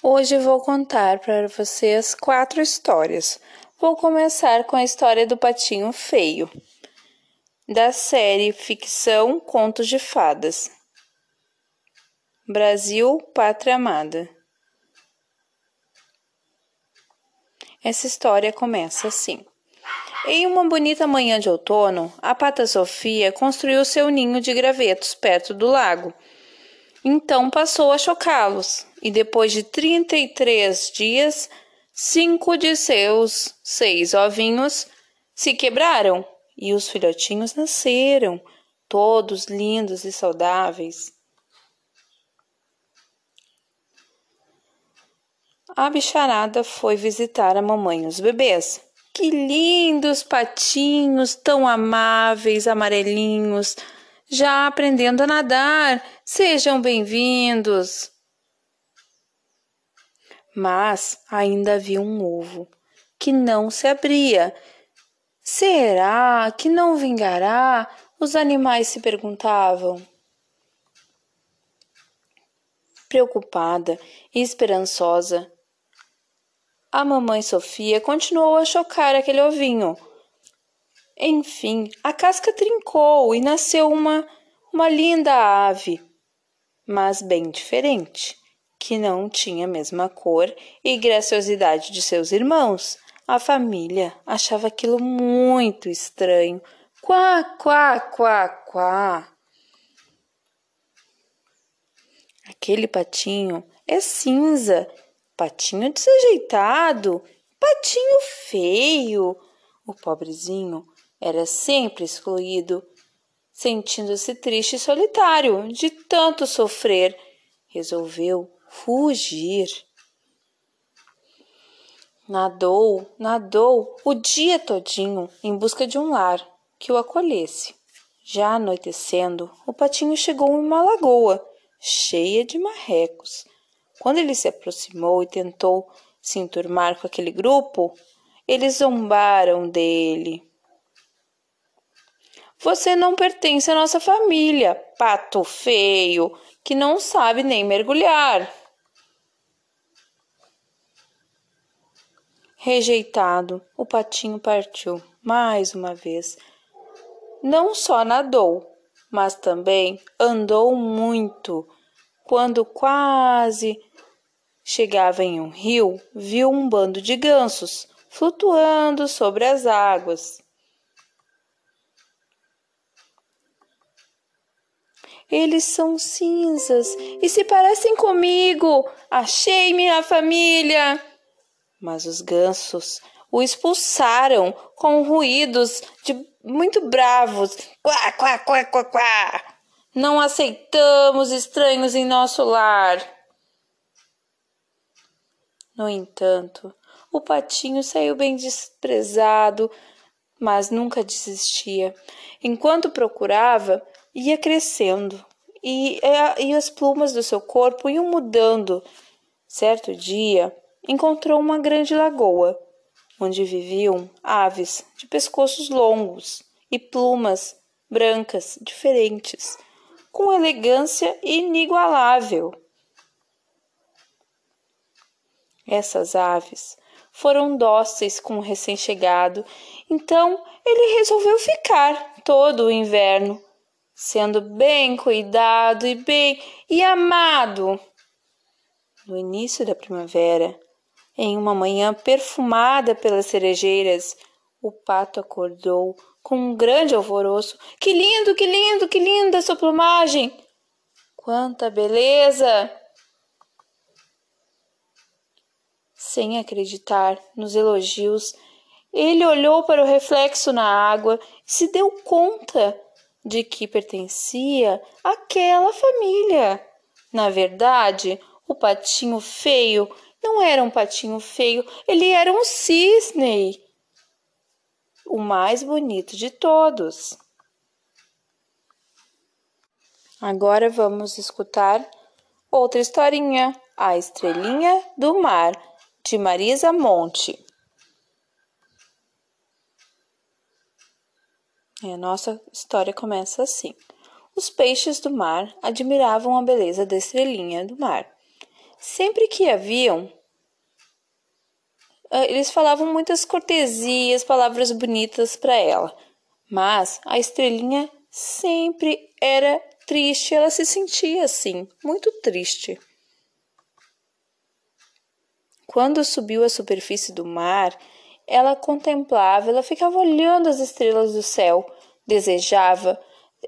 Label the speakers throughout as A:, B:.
A: Hoje vou contar para vocês quatro histórias. Vou começar com a história do Patinho Feio, da série Ficção Contos de Fadas. Brasil, Pátria Amada. Essa história começa assim. Em uma bonita manhã de outono, a Pata Sofia construiu seu ninho de gravetos perto do lago. Então passou a chocá-los, e depois de trinta e três dias, cinco de seus seis ovinhos se quebraram e os filhotinhos nasceram, todos lindos e saudáveis. A bicharada foi visitar a mamãe e os bebês. Que lindos patinhos, tão amáveis, amarelinhos, já aprendendo a nadar. Sejam bem-vindos mas ainda havia um ovo que não se abria. Será que não vingará? Os animais se perguntavam. Preocupada e esperançosa, a mamãe Sofia continuou a chocar aquele ovinho. Enfim, a casca trincou e nasceu uma, uma linda ave, mas bem diferente que não tinha a mesma cor e graciosidade de seus irmãos. A família achava aquilo muito estranho. Quá, quá, quá, quá. Aquele patinho é cinza, patinho desajeitado, patinho feio. O pobrezinho era sempre excluído, sentindo-se triste e solitário de tanto sofrer. Resolveu fugir. Nadou, nadou o dia todinho em busca de um lar que o acolhesse. Já anoitecendo, o patinho chegou em uma lagoa cheia de marrecos. Quando ele se aproximou e tentou se enturmar com aquele grupo, eles zombaram dele. Você não pertence à nossa família, pato feio, que não sabe nem mergulhar. Rejeitado, o patinho partiu mais uma vez. Não só nadou, mas também andou muito. Quando quase chegava em um rio, viu um bando de gansos flutuando sobre as águas. Eles são cinzas e se parecem comigo. Achei minha família. Mas os gansos o expulsaram com ruídos de muito bravos. Quá, quá, quá, quá, quá. Não aceitamos estranhos em nosso lar. No entanto, o patinho saiu bem desprezado, mas nunca desistia. Enquanto procurava, ia crescendo e, e as plumas do seu corpo iam mudando. Certo dia, encontrou uma grande lagoa, onde viviam aves de pescoços longos e plumas brancas diferentes, com elegância inigualável. Essas aves foram dóceis com o recém-chegado, então ele resolveu ficar todo o inverno, sendo bem cuidado e bem e amado. No início da primavera, em uma manhã perfumada pelas cerejeiras, o pato acordou com um grande alvoroço. Que lindo, que lindo, que linda sua plumagem! Quanta beleza! Sem acreditar nos elogios, ele olhou para o reflexo na água e se deu conta de que pertencia àquela família. Na verdade, o patinho feio não era um patinho feio, ele era um cisne, o mais bonito de todos. Agora vamos escutar outra historinha, A Estrelinha do Mar, de Marisa Monte. A nossa história começa assim. Os peixes do mar admiravam a beleza da estrelinha do mar sempre que haviam, ah, eles falavam muitas cortesias, palavras bonitas para ela. Mas a estrelinha sempre era triste, ela se sentia assim, muito triste. Quando subiu à superfície do mar, ela contemplava, ela ficava olhando as estrelas do céu, desejava,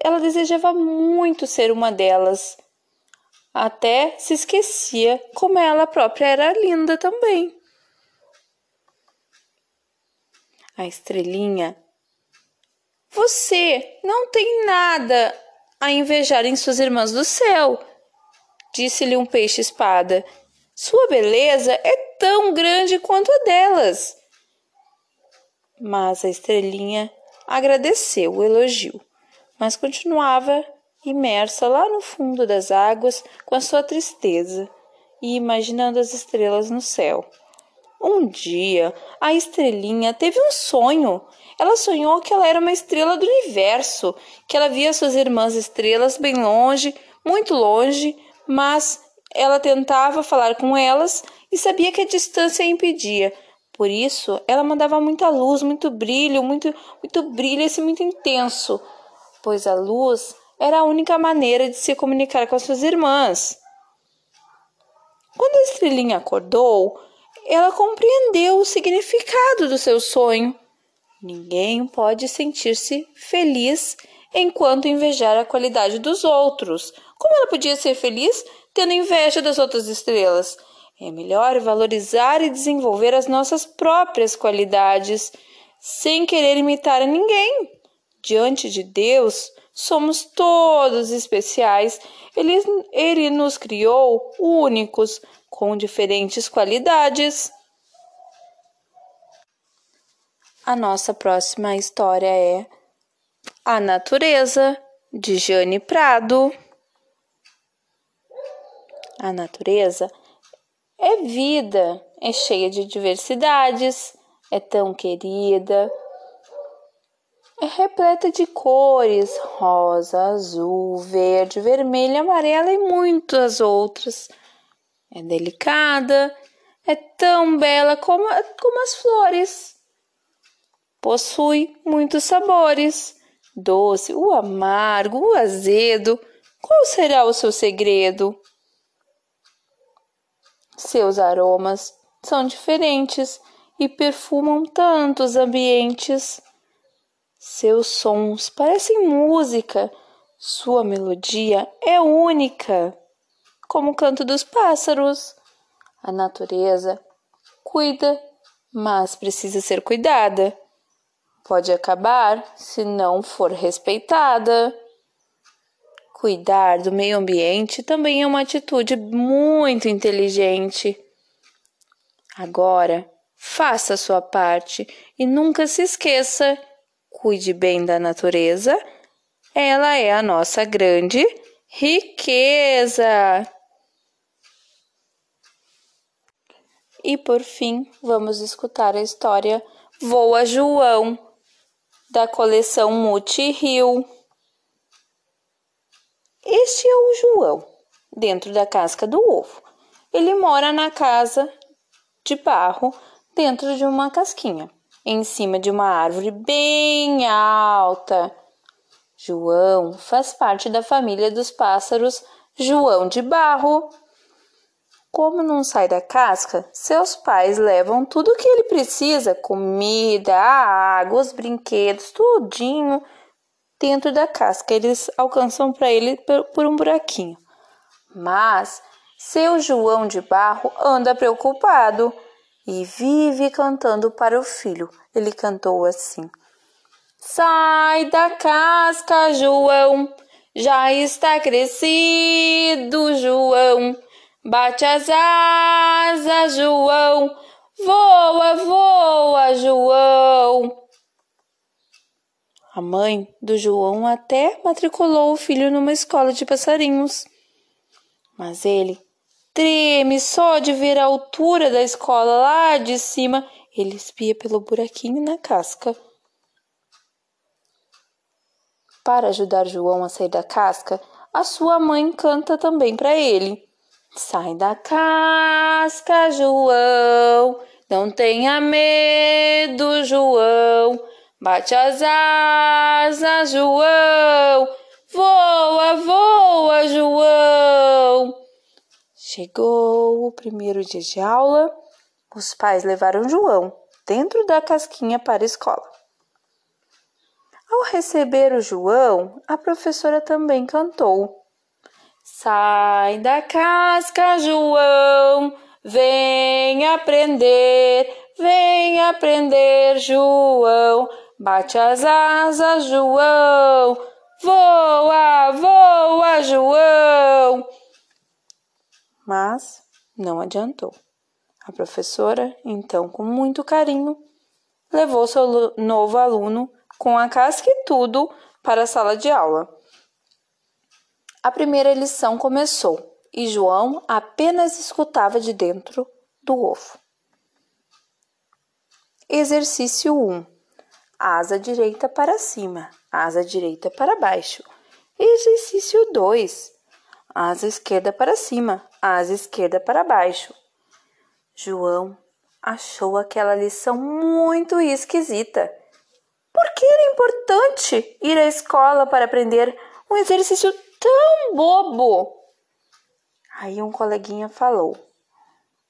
A: ela desejava muito ser uma delas. Até se esquecia como ela própria era linda também. A estrelinha. Você não tem nada a invejar em suas irmãs do céu, disse-lhe um peixe-espada. Sua beleza é tão grande quanto a delas. Mas a estrelinha agradeceu o elogio, mas continuava imersa lá no fundo das águas com a sua tristeza e imaginando as estrelas no céu. Um dia, a estrelinha teve um sonho. Ela sonhou que ela era uma estrela do universo, que ela via suas irmãs estrelas bem longe, muito longe, mas ela tentava falar com elas e sabia que a distância a impedia. Por isso, ela mandava muita luz, muito brilho, muito, muito brilho, esse muito intenso, pois a luz era a única maneira de se comunicar com as suas irmãs. Quando a estrelinha acordou, ela compreendeu o significado do seu sonho. Ninguém pode sentir-se feliz enquanto invejar a qualidade dos outros. Como ela podia ser feliz tendo inveja das outras estrelas? É melhor valorizar e desenvolver as nossas próprias qualidades, sem querer imitar a ninguém. Diante de Deus, somos todos especiais. Ele, ele nos criou únicos, com diferentes qualidades. A nossa próxima história é A Natureza, de Jane Prado. A natureza é vida, é cheia de diversidades, é tão querida, é repleta de cores rosa, azul, verde, vermelho, amarela e muitas outras. É delicada, é tão bela como, como as flores. Possui muitos sabores: doce, o amargo, o azedo. Qual será o seu segredo? Seus aromas são diferentes e perfumam tantos ambientes. Seus sons parecem música, sua melodia é única como o canto dos pássaros. A natureza cuida, mas precisa ser cuidada. Pode acabar se não for respeitada. Cuidar do meio ambiente também é uma atitude muito inteligente. Agora, faça a sua parte e nunca se esqueça: cuide bem da natureza, ela é a nossa grande riqueza. E por fim, vamos escutar a história Voa João, da coleção Muti Rio. Este é o João, dentro da casca do ovo. Ele mora na casa de barro, dentro de uma casquinha, em cima de uma árvore bem alta. João faz parte da família dos pássaros João de Barro. Como não sai da casca, seus pais levam tudo o que ele precisa, comida, água, os brinquedos, tudinho dentro da casca. Eles alcançam para ele por um buraquinho. Mas seu João de Barro anda preocupado e vive cantando para o filho. Ele cantou assim: Sai da casca, João, já está crescido, João. Bate as asas, João, voa, voa, João. A mãe do João até matriculou o filho numa escola de passarinhos. Mas ele treme só de ver a altura da escola lá de cima. Ele espia pelo buraquinho na casca. Para ajudar João a sair da casca, a sua mãe canta também para ele. Sai da casca, João, não tenha medo, João. Bate as asas, João, voa, voa, João. Chegou o primeiro dia de aula, os pais levaram João dentro da casquinha para a escola. Ao receber o João, a professora também cantou. Sai da casca, João, vem aprender, vem aprender, João. Bate as asas, João, voa, voa, João. Mas não adiantou. A professora, então, com muito carinho, levou seu novo aluno com a casca e tudo para a sala de aula. A primeira lição começou e João apenas escutava de dentro do ovo. Exercício 1. Asa direita para cima, asa direita para baixo. Exercício 2. Asa esquerda para cima, asa esquerda para baixo. João achou aquela lição muito esquisita por que era importante ir à escola para aprender um exercício tão bobo? Aí um coleguinha falou: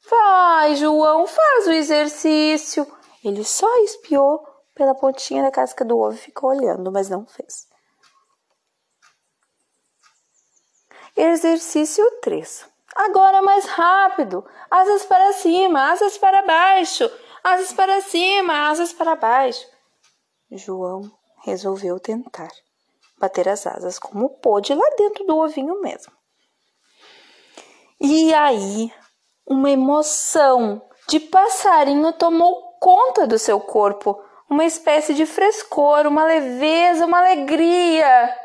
A: Vai, João, faz o exercício. Ele só espiou pela pontinha da casca do ovo e ficou olhando, mas não fez. Exercício 3. Agora mais rápido. Asas para cima, asas para baixo, asas para cima, asas para baixo. João resolveu tentar bater as asas como pôde lá dentro do ovinho mesmo. E aí, uma emoção de passarinho tomou conta do seu corpo, uma espécie de frescor, uma leveza, uma alegria.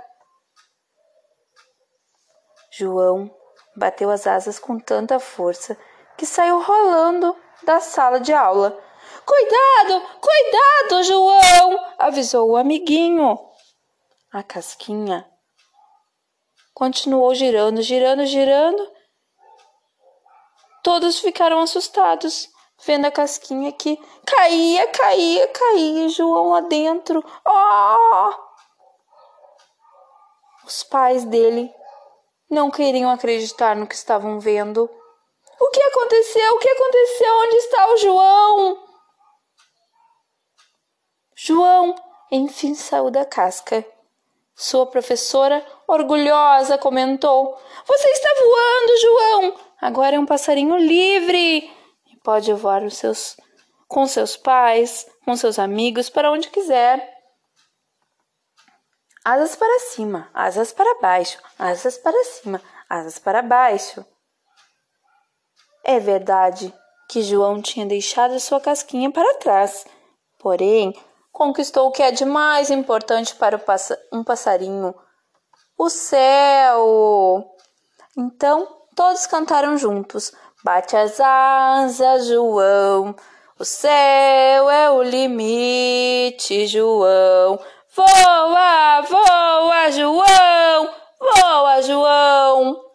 A: João bateu as asas com tanta força que saiu rolando da sala de aula Cuidado, cuidado, João! avisou o amiguinho. A casquinha continuou girando, girando, girando. Todos ficaram assustados, vendo a casquinha que caía, caía, caía, João lá dentro. Oh! Os pais dele não queriam acreditar no que estavam vendo. O que aconteceu? O que aconteceu? Onde está o João? João, enfim, saiu da casca. Sua professora, orgulhosa, comentou: Você está voando, João! Agora é um passarinho livre pode voar os seus, com seus pais, com seus amigos, para onde quiser. Asas para cima, asas para baixo, asas para cima, asas para baixo. É verdade que João tinha deixado sua casquinha para trás, porém conquistou o que é de mais importante para um passarinho: o céu. Então, todos cantaram juntos: Bate as asas, João. O céu é o limite, João. Voa, voa, João. Voa, João.